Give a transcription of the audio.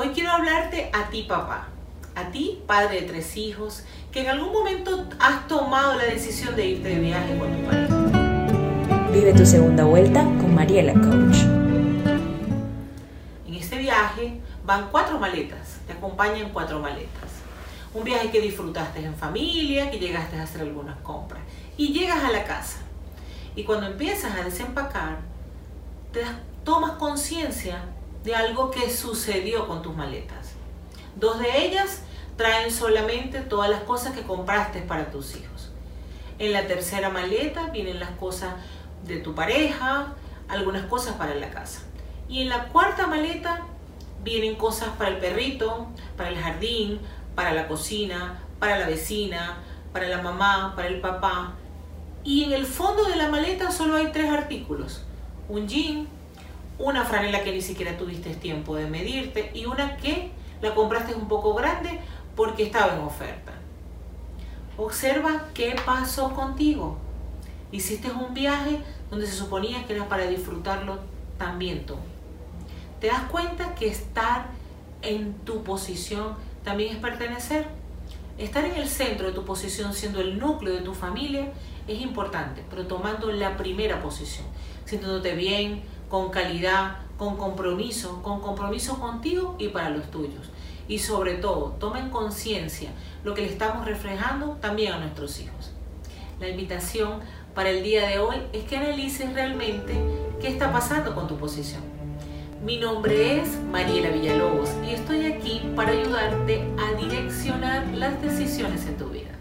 Hoy quiero hablarte a ti papá, a ti padre de tres hijos, que en algún momento has tomado la decisión de irte de viaje con tu pareja. Vive tu segunda vuelta con Mariela Coach. En este viaje van cuatro maletas, te acompañan cuatro maletas. Un viaje que disfrutaste en familia, que llegaste a hacer algunas compras. Y llegas a la casa. Y cuando empiezas a desempacar, te tomas conciencia de algo que sucedió con tus maletas. Dos de ellas traen solamente todas las cosas que compraste para tus hijos. En la tercera maleta vienen las cosas de tu pareja, algunas cosas para la casa. Y en la cuarta maleta vienen cosas para el perrito, para el jardín, para la cocina, para la vecina, para la mamá, para el papá. Y en el fondo de la maleta solo hay tres artículos. Un jean, una franela que ni siquiera tuviste tiempo de medirte y una que la compraste un poco grande porque estaba en oferta. Observa qué pasó contigo. Hiciste un viaje donde se suponía que era para disfrutarlo también tú. ¿Te das cuenta que estar en tu posición también es pertenecer? Estar en el centro de tu posición, siendo el núcleo de tu familia, es importante, pero tomando la primera posición, sintiéndote bien, con calidad, con compromiso, con compromiso contigo y para los tuyos. Y sobre todo, tomen conciencia lo que le estamos reflejando también a nuestros hijos. La invitación para el día de hoy es que analices realmente qué está pasando con tu posición. Mi nombre es Mariela Villalobos y estoy aquí para ayudarte a direccionar las decisiones en tu vida.